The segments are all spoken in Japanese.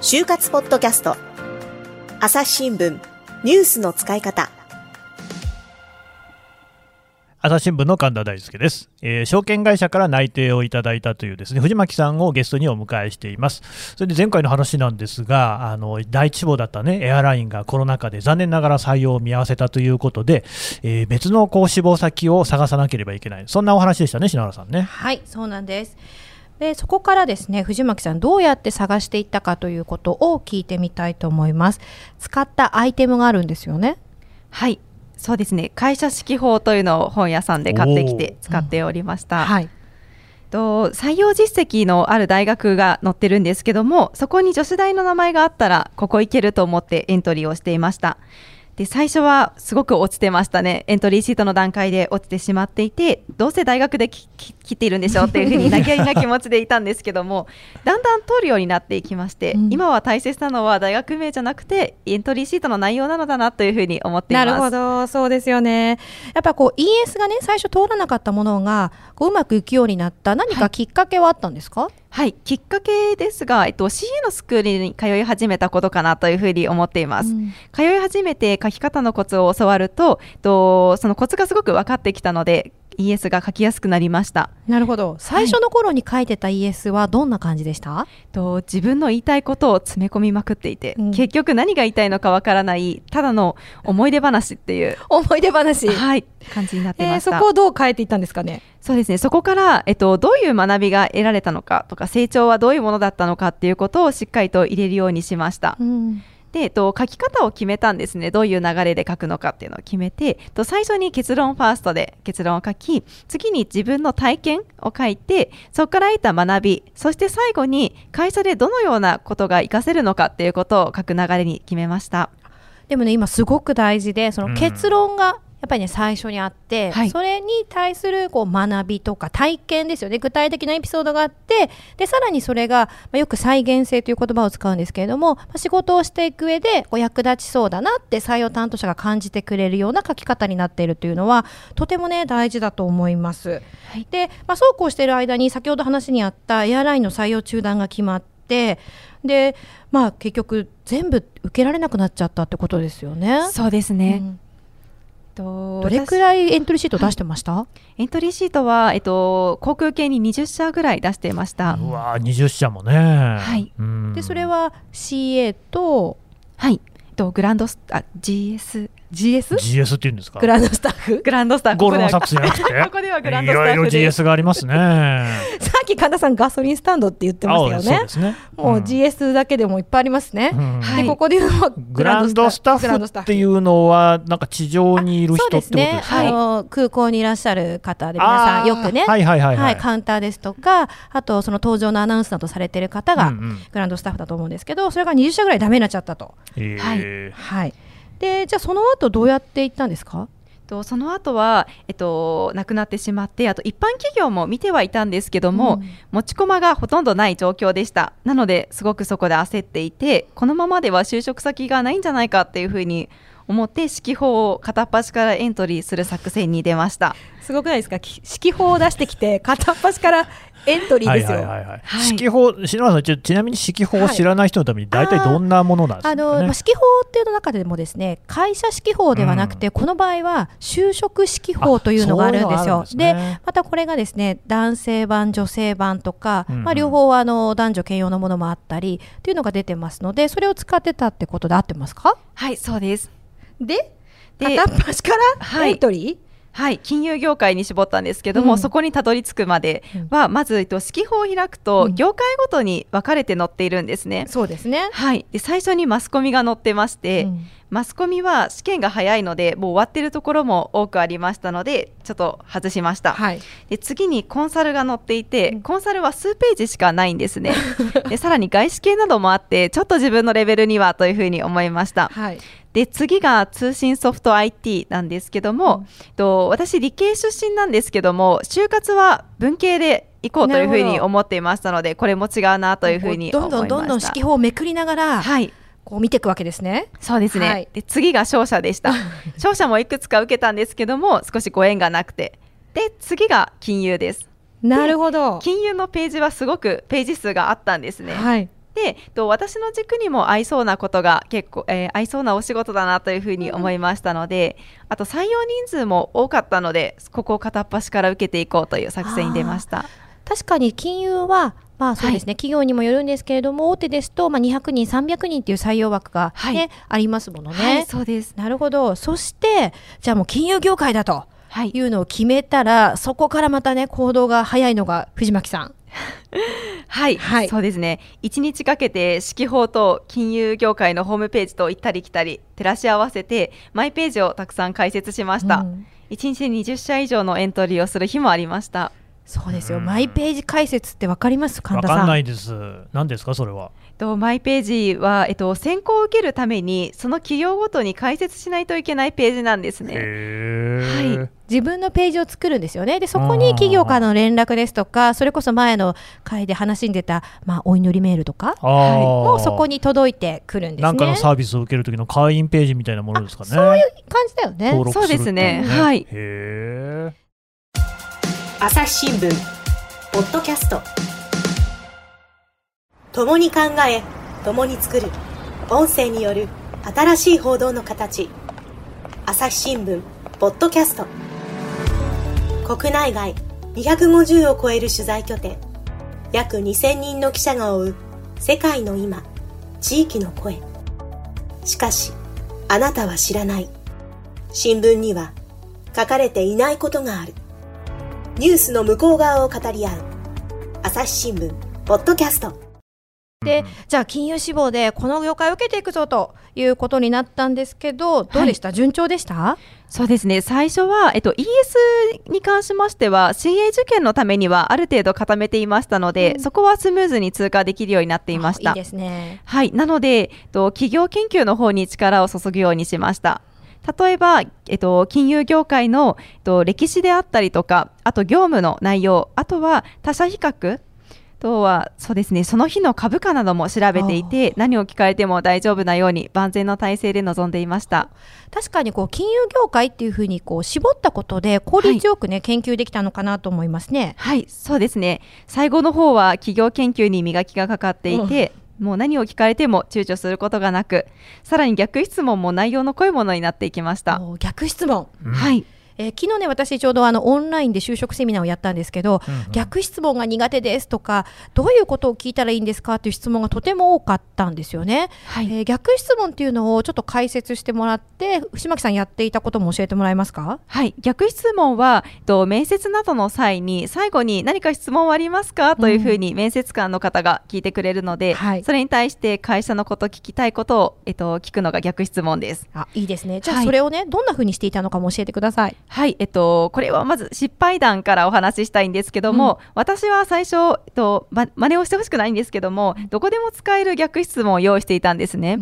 就活ポッドキャスト。朝日新聞。ニュースの使い方。朝日新聞の神田大輔です、えー、証券会社から内定をいただいたというですね藤巻さんをゲストにお迎えしています。それで前回の話なんですがあの第一志望だったねエアラインがコロナ禍で残念ながら採用を見合わせたということで、えー、別のこう志望先を探さなければいけない。そんなお話でしたね篠原さんね。はいそうなんですでそこからですね藤巻さんどうやって探していったかということを聞いてみたいと思います。使ったアイテムがあるんですよね。はい。そうですね。会社指揮法というのを本屋さんで買ってきて使っておりました。はい。と採用実績のある大学が載ってるんですけどもそこに女子大の名前があったらここ行けると思ってエントリーをしていましたで最初はすごく落ちてましたね。エントリーシートの段階で落ちてしまっていてどうせ大学で切っているんでしょうっていうふうに投げやりな気持ちでいたんですけどもだんだん通るようになっていきまして、うん、今は大切なのは大学名じゃなくてエントリーシートの内容なのだなというふうに思っています。なるほど。そうですよね。やっぱこう ES がね最初通らなかったものがこううまくいくようになった何かきっかけはあったんですか、はいはい、きっかけですが、えっと、CA のスクールに通い始めたことかなというふうに思っています。うん、通い始めて書き方のコツを教わると、えっと、そのコツがすごく分かってきたので、ES が書きやすくなりました。なるほど。最初の頃に書いてた ES はどんな感じでした、はい、と自分の言いたいことを詰め込みまくっていて、うん、結局何が言いたいのかわからないただの思い出話っていう。思い出話。はい。感じになってました、えー、そこをどう変えていったんですかね？そうですね。そこから、えっと、どういう学びが得られたのかとか成長はどういうものだったのかっていうことをしっかりと入れるようにしました、うんで、えっと、書き方を決めたんですね。どういう流れで書くのかっていうのを決めて、と最初に結論ファーストで結論を書き、次に自分の体験を書いて、そこから得た学び、そして最後に会社でどのようなことが活かせるのかっていうことを書く流れに決めました。でもね、今すごく大事で、その結論がっぱりね最初にあって、はい、それに対するこう学びとか体験ですよね。具体的なエピソードがあってでさらにそれが、まあ、よく再現性という言葉を使うんですけれども、まあ、仕事をしていく上でこう役立ちそうだなって採用担当者が感じてくれるような書き方になっているというのはとてもね大事だと思います。はい、で、まあ、そうこうしている間に先ほど話にあったエアラインの採用中断が決まってでまあ結局全部受けられなくなっちゃったってことですよね。そうですね、うんとどれくらいエントリーシート出してました、はい、エントリーシートは、えっと、航空系に20社ぐらい出していました。うわ20社もね。はい。でそれは CA とはい。とグランドスあ GS GS? GS って言うんですか？グランドスタッフ？グランドスタッフゴールドサックスじゃなくて？ここではグランドスタッフいろいろ GS がありますね き神田さんガソリンスタンドって言ってましたよね。ね、もう GS だけでもいっぱいありますね、うん、でここで言うのはグランドスタッフっていうのはなんか地上にいる人ってことですか、ね、あの空港にいらっしゃる方で皆さんよくね。はいはいはい、はい、カウンターですとかあとその登場のアナウンスなどされてる方がグランドスタッフだと思うんですけどそれが20社ぐらいダメになっちゃったと、はい、はい。でじゃあその後どうやっていったんですか？とその後は、えっと、亡くなってしまってあと一般企業も見てはいたんですけども、うん、持ち駒がほとんどない状況でした。なのですごくそこで焦っていてこのままでは就職先がないんじゃないかっていうふうに思って指揮法を片っ端からエントリーする作戦に出ました。すごくないですか？指揮法を出してきて 片っ端からエントリーですよ。はいはいはい指揮法、篠原さんち、ちなみに指揮法を知らない人のために、大体どんなものなんですか、ね、あの、まあ、指揮法っていうの中でもですね、会社指揮法ではなくて、うん、この場合は就職指揮法というのがあるんですよ。で、ね、またこれがですね、男性版、女性版とか、うんうん、まあ、両方あの男女兼用のものもあったりっていうのが出てますので、それを使ってたってことで合ってますか？はい、そうです。で、で片っ端からエントリー、はいはい、金融業界に絞ったんですけども、うん、そこにたどり着くまでは、まず、えっと、指揮法を開くと、業界ごとに分かれて載っているんですね。そうですね。はい。で、最初にマスコミが載ってまして、うん、マスコミは試験が早いので、もう終わってるところも多くありましたので、ちょっと外しました。はい、で、次にコンサルが載っていて、コンサルは数ページしかないんですね。で、さらに外資系などもあって、ちょっと自分のレベルにはというふうに思いました。はい。で次が通信ソフト IT なんですけども、うん、と私理系出身なんですけども就活は文系で行こうというふうに思っていましたのでこれも違うなというふうにどんどんどんどん指揮法をめくりながら、はい、こう見ていくわけですね。そうですね。はい、で次が商社でした。商社もいくつか受けたんですけども少しご縁がなくてで次が金融です。なるほど金融のページはすごくページ数があったんですね。はいでと私の軸にも合いそうなことが結構、えー、合いそうなお仕事だなというふうに思いましたので、うん、あと採用人数も多かったのでここを片っ端から受けていこうという作戦に出ました。確かに金融はまあそうですね、はい、企業にもよるんですけれども大手ですと、まあ、200人300人っていう採用枠がね、はい、ありますものね、はい、そうです。なるほど。そしてじゃあもう金融業界だというのを決めたら、そこからまたね行動が早いのが藤巻さんはい、はい、そうですね。1日かけて四季報と金融業界のホームページと行ったり来たり照らし合わせてマイページをたくさん開設しました、うん、1日20社以上のエントリーをする日もありました。そうですよ、マイページ解説ってわかります？神田さん。わかんないです。何ですかそれは？とマイページは、えっと、選考を受けるためにその企業ごとに解説しないといけないページなんですね。はい、自分のページを作るんですよね。でそこに企業からの連絡ですとかそれこそ前の回で話に出た、まあ、お祈りメールとか、はい、もうそこに届いてくるんですね。なんかのサービスを受ける時の会員ページみたいなものですかね。そういう感じだよね。そうですね。はい。朝日新聞ポッドキャスト共に考え共に作る音声による新しい報道の形朝日新聞ポッドキャスト国内外250を超える取材拠点。約2000人の記者が追う世界の今地域の声。しかしあなたは知らない。新聞には書かれていないことがある。ニュースの向こう側を語り合う朝日新聞ポッドキャスト。でじゃあ金融志望でこの業界を受けていくぞということになったんですけどどうでした、はい、順調でした？そうですね。最初は、えっと、ES に関しましては CA 受験のためにはある程度固めていましたので、うん、そこはスムーズに通過できるようになっていました。いいですね。はい。なので、えっと、企業研究の方に力を注ぐようにしました。例えば、えっと、金融業界の、えっと、歴史であったりとか、あと業務の内容、あとは他社比較、とはそうですねその日の株価なども調べていて何を聞かれても大丈夫なように万全の体制で臨んでいました。確かにこう金融業界っていうふうにこう絞ったことで効率よくね、はい、研究できたのかなと思いますね。はいそうですね。最後の方は企業研究に磨きがかかっていて、うん。もう何を聞かれても躊躇することがなくさらに逆質問も内容の濃いものになっていきました。逆質問、うん、はいえー、昨日ね私ちょうどあのオンラインで就職セミナーをやったんですけど、うんうん、逆質問が苦手ですとかどういうことを聞いたらいいんですかという質問がとても多かったんですよね、はい、えー、逆質問っていうのをちょっと解説してもらって藤巻さんやっていたことも教えてもらえますか？はい。逆質問はと面接などの際に最後に何か質問はありますかというふうに面接官の方が聞いてくれるので、うんはい、それに対して会社のこと聞きたいことを、えっと、聞くのが逆質問です。あいいですね。じゃあそれをね、はい、どんなふうにしていたのかも教えてくださいはいえっとこれはまず失敗談からお話ししたいんですけども、うん、私は最初、えっと、ま、真似をしてほしくないんですけども、どこでも使える逆質問を用意していたんですね。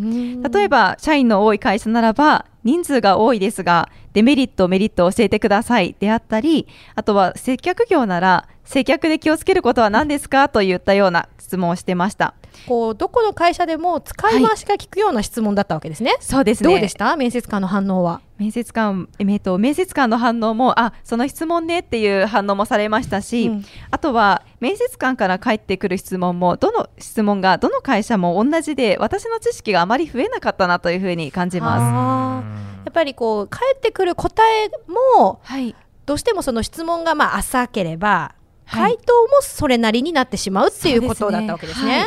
例えば、社員の多い会社ならば、人数が多いですが、デメリット、メリットを教えてくださいであったり、あとは接客業なら、接客で気をつけることは何ですかといったような質問をしてました。こうどこの会社でも使い回しが効くような質問だったわけですね。はい、そうですね。どうでした？面接官の反応は。面接官、えー、と面接官の反応もあその質問ねっていう反応もされましたし、うん、あとは面接官から返ってくる質問もどの質問がどの会社も同じで私の知識があまり増えなかったなというふうに感じます。やっぱりこう返ってくる答えも、はい、どうしてもその質問がまあ浅ければ回答もそれなりになってしまうっていうことだったわけですね。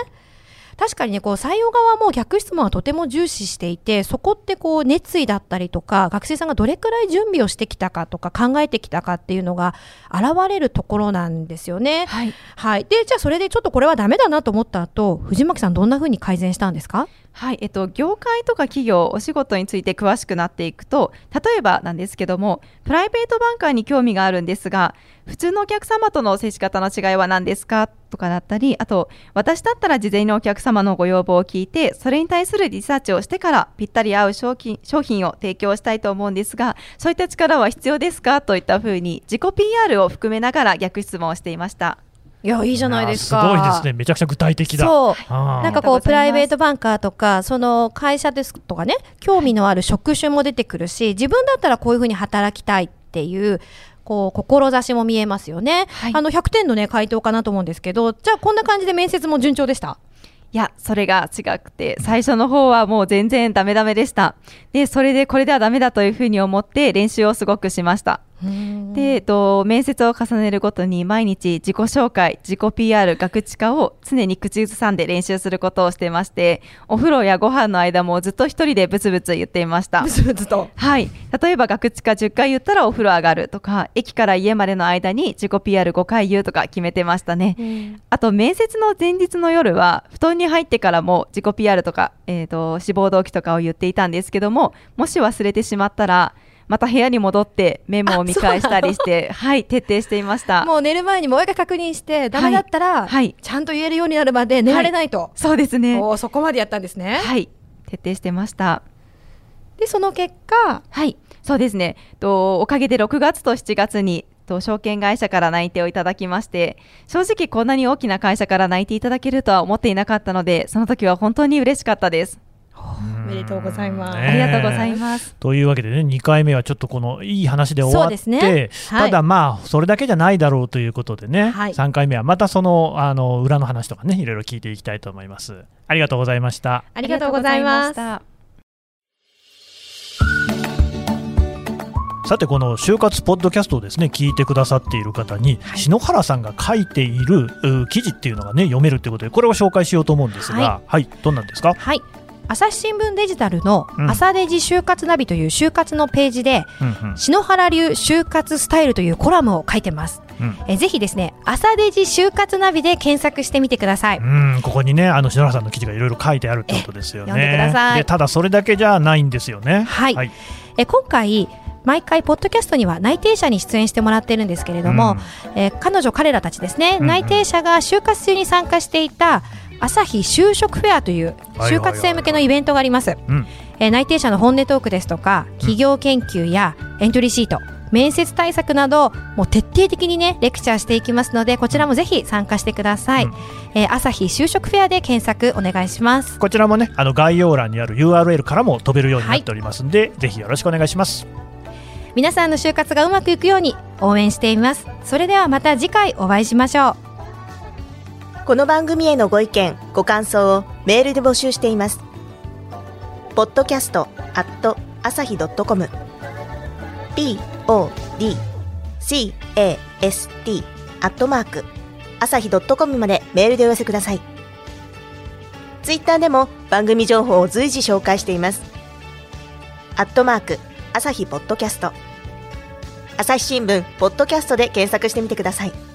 確かにねこう採用側も逆質問はとても重視していてそこってこう熱意だったりとか学生さんがどれくらい準備をしてきたかとか考えてきたかっていうのが現れるところなんですよね。はい、はい、でじゃあそれでちょっとこれはダメだなと思った後藤巻さんどんなふうに改善したんですか？はい、えっと、業界とか企業、お仕事について詳しくなっていくと、例えばなんですけども、プライベートバンカーに興味があるんですが、普通のお客様との接し方の違いは何ですか？とかだったり、あと、私だったら事前にお客様のご要望を聞いて、それに対するリサーチをしてからぴったり合う商品商品を提供したいと思うんですが、そういった力は必要ですか？といったふうに、自己 PR を含めながら逆質問をしていました。いやいいじゃないですか。すごいですね。めちゃくちゃ具体的だ。そう。なんかこうプライベートバンカーとかその会社ですとかね、興味のある職種も出てくるし、自分だったらこういうふうに働きたいっていうこう志も見えますよね、はい、あの100点のね回答かなと思うんですけどじゃあこんな感じで面接も順調でした？いや、それが違くて、最初の方はもう全然ダメダメでした。で、それでこれではダメだというふうに思って練習をすごくしました。で、えっと、面接を重ねるごとに毎日自己紹介、自己 PR、学知化を常に口ずさんで練習することをしてまして、お風呂やご飯の間もずっと一人でブツブツ言っていました。ブツブツとはい。例えば学知化10回言ったらお風呂上がるとか、駅から家までの間に自己 PR5 回言うとか決めてましたね。あと、面接の前日の夜は、布団に入ってからも自己 PR とか、えっ、ー、と、志望動機とかを言っていたんですけども、もし忘れてしまったら、また部屋に戻ってメモを見返したりして、はい、徹底していました。もう寝る前にもう一回確認して、ダメだったら、はい、ちゃんと言えるようになるまで寝られないと。はい、そうですね。おそこまでやったんですね。はい、徹底してました。で、その結果、はい、そうですね。とおかげで6月と7月にと証券会社から内定をいただきまして正直こんなに大きな会社から内定いただけるとは思っていなかったのでその時は本当に嬉しかったですおめでとうございます。ありがとうございます。というわけでね、2回目はちょっとこのいい話で終わって、ねはい、ただまあそれだけじゃないだろうということでね、はい、3回目はまたそのあの裏の話とかね、いろいろ聞いていきたいと思います。ありがとうございました。ありがとうございました。さてこの就活ポッドキャストをですね聞いてくださっている方に、はい、篠原さんが書いている記事っていうのがね読めるということでこれを紹介しようと思うんですが、はい、はい、どんなんですか？はい朝日新聞デジタルの朝デジ就活ナビという就活のページで、うん、篠原流就活スタイルというコラムを書いてます。うん、えぜひですね朝デジ就活ナビで検索してみてください。うんここにねあの篠原さんの記事がいろいろ書いてあるってことですよね。読んでください。でただそれだけじゃないんですよね。はい。はい、え今回毎回ポッドキャストには内定者に出演してもらってるんですけれども、うん、えー、彼女彼らたちですね、うん、内定者が就活中に参加していた朝日就職フェアという就活生向けのイベントがあります、えー、内定者の本音トークですとか企業研究やエントリーシート、面接対策などもう徹底的にねレクチャーしていきますのでこちらもぜひ参加してください、うん、えー、朝日就職フェアで検索お願いします。こちらもねあの概要欄にある URL からも飛べるようになっておりますので、はい、ぜひよろしくお願いします。皆さんの就活がうまくいくように応援しています。それではまた次回お会いしましょうこの番組へのご意見ご感想をメールで募集しています。ポッドキャストアット朝日ドットコム。podcast アットマーク朝日ドットコムまでメールでお寄せください。ツイッターでも番組情報を随時紹介しています。アットマーク朝日ポッドキャスト。朝日新聞ポッドキャストで検索してみてください。